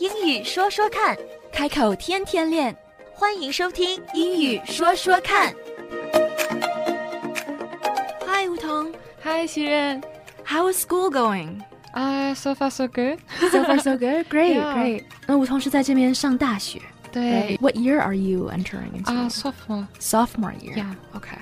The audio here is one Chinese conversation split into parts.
英语说说看，开口天天练。欢迎收听《英语说说看》。Hi，梧桐。Hi，熙任。 How is school going? Uh, so far so good. So far so good. Great, Yeah. great. 那梧桐是在这边上大学。对 What year are you entering into? 啊、s o p h o m o r e sophomore year. Yeah. Okay.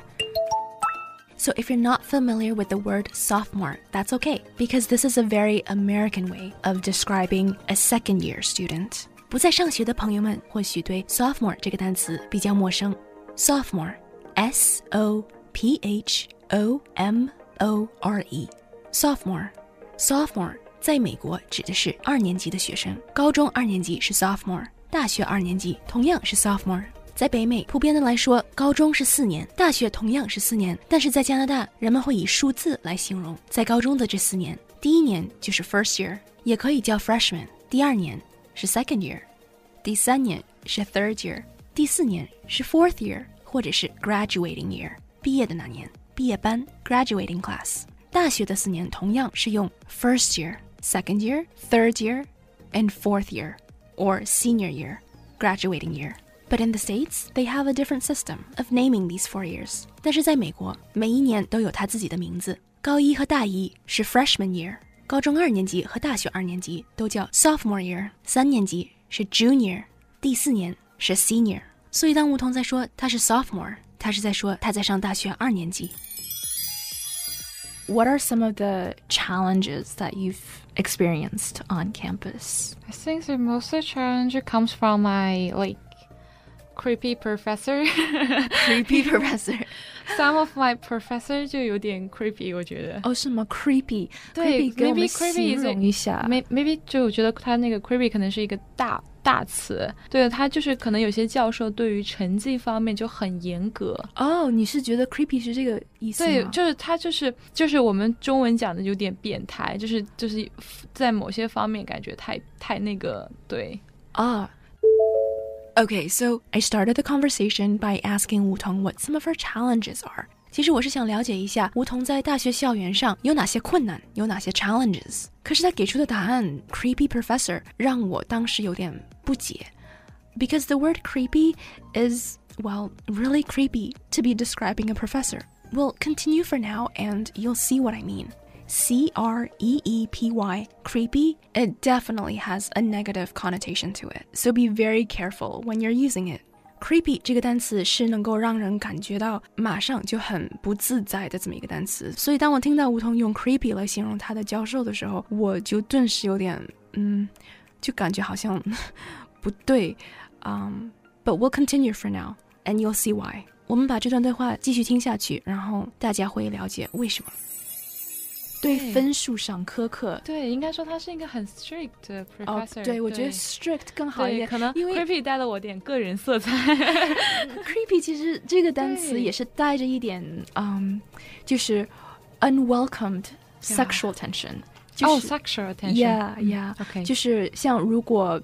So if you're not familiar with the word sophomore, that's okay because this is a very American way of describing a second year student. 不在上学的朋友们或许对 sophomore 这个单词比较陌生。Sophomore, S O P H O M O R E. Sophomore, sophomore 在美国指的是二年级的学生，高中二年级是 sophomore，大学二年级同样是 sophomore。 在北美，普遍的来说，高中是四年，大学同样是四年。但是在加拿大，人们会以数字来形容在高中的这四年。第一年就是 first year，也可以叫 freshman；第二年是 second year，第三年是 third year，第四年是 fourth year，或者是 graduating year，毕业的那年，毕业班 graduating class。大学的四年同样是用 first year、second year、third year and fourth year or senior year, graduating year. But in the States, they have a different system of naming these four years. 但是在美国，每一年都有它自己的名字。高一和大一是 freshman year，高中二年级和大学二年级都叫 sophomore year，三年级是 junior，第四年是 senior。所以当梧桐在说他是 sophomore，他是在说他在上大学二年级。What are some of the challenges that you've experienced on campus? I think the most challenge comes from my like creepy professor. Creepy professor. Some of my professor 就有点 creepy，我觉得。哦，什么？Creepy，对 maybe creepy 容一下。May- Maybe 就我觉得他那个 creepy 可能是一个大大词，对他就是可能有些教授对于成绩方面就很严格，哦，你是觉得 creepy 是这个意思？对，就是他就是就是我们中文讲的有点变态，就是就是在某些方面感觉太太那个对。啊。Okay, so I started the conversation by asking Wu Tong what some of her challenges are. 其实我是想了解一下梧桐在大学校园上有哪些困难，有哪些 challenges。可是他给出的答案 creepy professor 让我当时有点不解，because the word creepy is well really creepy to be describing a professor. We'll continue for now, and you'll see what I mean. C R E E P Y, creepy, it definitely has a negative connotation to it. So be very careful when you're using it. Creepy 这个单词是能够让人感觉到马上就很不自在的这么一个单词，所以当我听到梧桐用 creepy 来形容他的教授的时候，我就顿时有点嗯，就感觉好像不对。Um, but we'll continue for now, and you'll see why. 我们把这段对话继续听下去，然后大家会了解为什么。 对对分数上苛刻，对，应该说他是一个很 strict 的哦 professor、，对我觉得 strict 更好一，点，可能因为 creepy 带了我点个人色彩。creepy 其实这个单词也是带着一点，嗯，就是 unwelcomed sexual tension，就哦是、，sexual attention。yeah yeah，、OK，就是像如果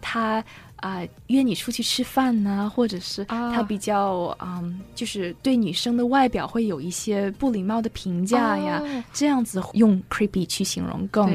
他啊、约你出去吃饭呢，或者是啊他比较嗯，就是对女生的外表会有一些不礼貌的评价呀，哦这样子用 creepy 去形容更，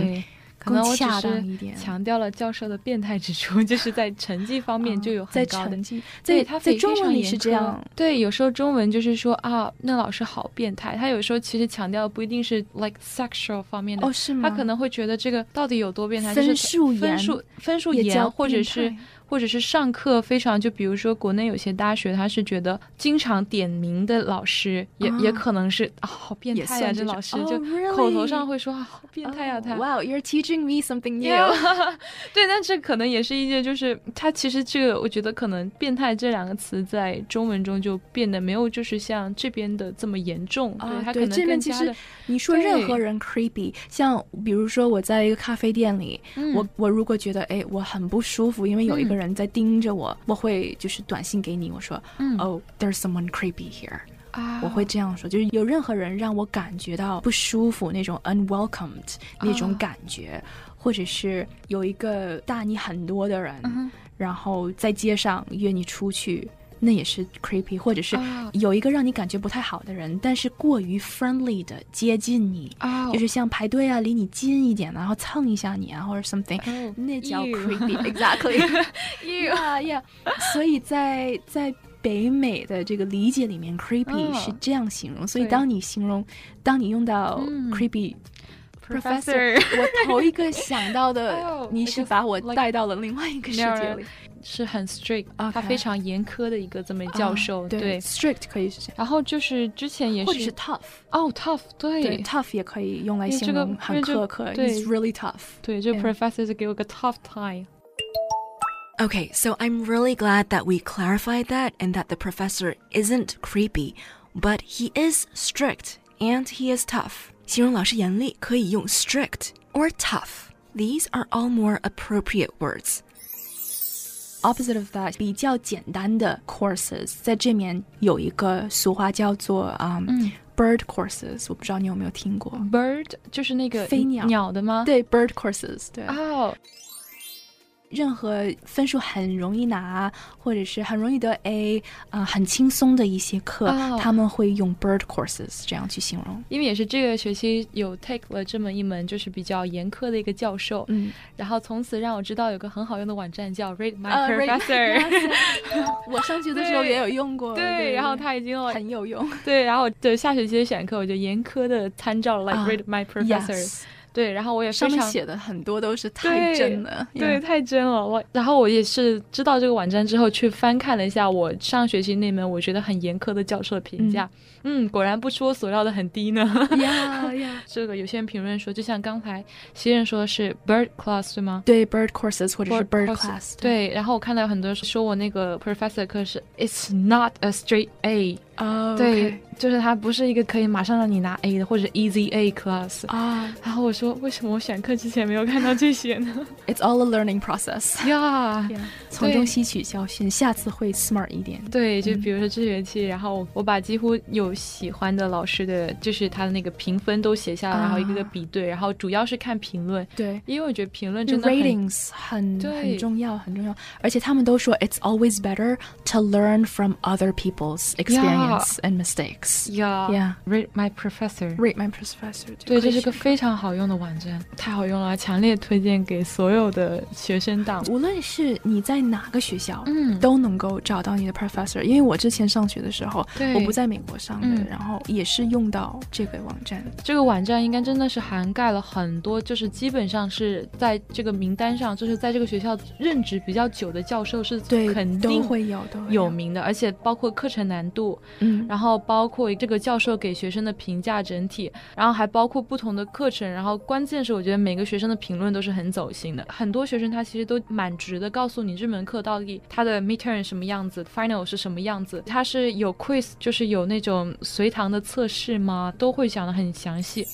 可能我只更恰当是一点。强调了教授的变态之处，就是在成绩方面就有很高的成。绩，对他非非常中文里是这样，对，有时候中文就是说啊，那老师好变态。他有时候其实强调的不一定是 like sexual 方面的，哦，是吗？他可能会觉得这个到底有多变态，分就是数严分数分数严，或者是态或者是上课非常，就比如说国内有些大学，他是觉得经常点名的老师也、也啊可能是啊，好变态呀、这老师、哦就口头上会说啊，好变态呀、他。Wow, you're teaching me something new. 对，但这可能也是一件，就是他其实这个，我觉得可能“变态”这两个词在中文中就变得没有，就是像这边的这么严重。啊对，他可能这边其实你说任何人 creepy，像比如说我在一个咖啡店里，嗯我我如果觉得哎我很不舒服，因为有一个嗯人在盯着我，我会就是短信给你，我说嗯。Oh, there's someone creepy here，、啊，我会这样说，就是有任何人让我感觉到不舒服那种 unwelcomed 那种啊。感觉，或者是有一个大你很多的人，然后在街上约你出去。那也是 creepy，或者是啊有一个让你感觉不太好的人，但是过于 friendly 的接近你，啊就是像排队啊，离你近一点，然后蹭一下你啊，或者 something，、哦那叫 creepy，exactly。yeah, yeah. 所以在在北美的这个理解里面，creepy 嗯是这样形容。所以当你形容，当你用到嗯 creepy、Professor 我头一个想到的哦，你是把我带到了另外一个世界里。是很 strict， OK 他非常严苛的一个这么教授，啊对 strict 可以是这样，然后就是之前也或者是 tough，哦 tough，对对 tough 也可以用来形因为这个容很因为这苛刻对，He's really tough。对，这 Yeah professor 就给我个 tough time。 Okay, so I'm really glad that we clarified that and that the professor isn't creepy, but he is strict and he is tough. 形容老师严厉可以用 strict or tough. These are all more appropriate words. opposite of that，比较简单的 courses，在这面有一个俗话叫做嗯、嗯 bird courses，我不知道你有没有听过？ bird 就是那个飞鸟鸟的吗？对，bird courses，对，哦， 任何分数很容易拿，或者是很容易得 A，啊、很轻松的一些课，哦他们会用 bird courses 这样去形容。因为也是这个学期有 take 了这么一门就是比较严苛的一个教授，嗯，然后从此让我知道有个很好用的网站叫 Rate My Professor。我上学的时候也有用过，对，然后他已经很有用。对，然后对下学期的选课我就严苛的参照了 like 啊 Rate My Professor，、Yes，对，然后我也上面写的很多都是太真了，对太真了。我然后我也是知道这个网站之后，去翻看了一下我上学期那门我觉得很严苛的教授的评价。嗯果然不出我所料的很低呢。呀呀，这个有些人评论说，就像刚才新人说的是 bird class 对吗？对 bird courses 或者是 bird class，对，然后我看到有很多人说我那个 professor 课是 It's not a straight A，、哦，对就是它不是一个可以马上让你拿 A 的或者 easy A class。啊。然后我说，为什么我选课之前没有看到这些呢？，it's all a learning process，呀、从中吸取教训，下次会 smart 一点。对，就嗯。比如说这学期，然后我把几乎有喜欢的老师的，就是他的那个评分都写下来，然后一个个啊。比对，然后主要是看评论，对。因为我觉得评论真的很很重要，很重要，而且他们都说 it's always better to learn from other people's experience and mistakes. Yeah, Yeah. Read my professor。Read my professor. 对，这是个非常好用的网站，太好用了，强烈推荐给所有的学生党。无论是你在哪个学校，嗯都能够找到你的 professor。因为我之前上学的时候，对我不在美国上的，嗯然后也是用到这个网站。这个网站应该真的是涵盖了很多，就是基本上是在这个名单上，就是在这个学校任职比较久的教授是对，肯定会有，的有名的，而且包括课程难度，嗯，然后包括这个教授给学生的评价整体，然后还包括不同的课程，然后关键是我觉得每个学生的评论都是很走心的，很多学生他其实都蛮直的告诉你这门课到底他的 midterm 什么样子，final 是什么样子，他是有 quiz 就是有那种随堂的测试吗？都会讲的很详细。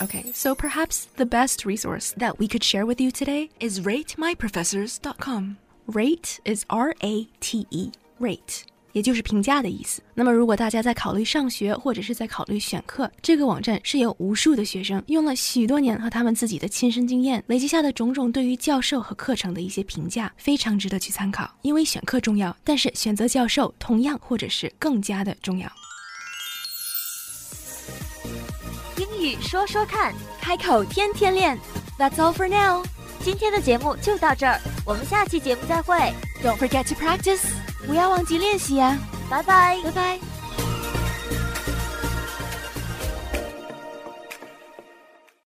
Okay, so perhaps the best resource that we could share with you today is ratemyprofessors.com. Rate is R A T E rate， 也就是评价的意思。那么，如果大家在考虑上学或者是在考虑选课，这个网站是由无数的学生用了许多年和他们自己的亲身经验累积下的种种对于教授和课程的一些评价，非常值得去参考。因为选课重要，但是选择教授同样或者是更加的重要。英语说说看，开口天天练，That's all for now. 今天的节目就到这儿，我们下期节目再会，Don't forget to practice，不要忘记练习呀、拜拜。拜拜。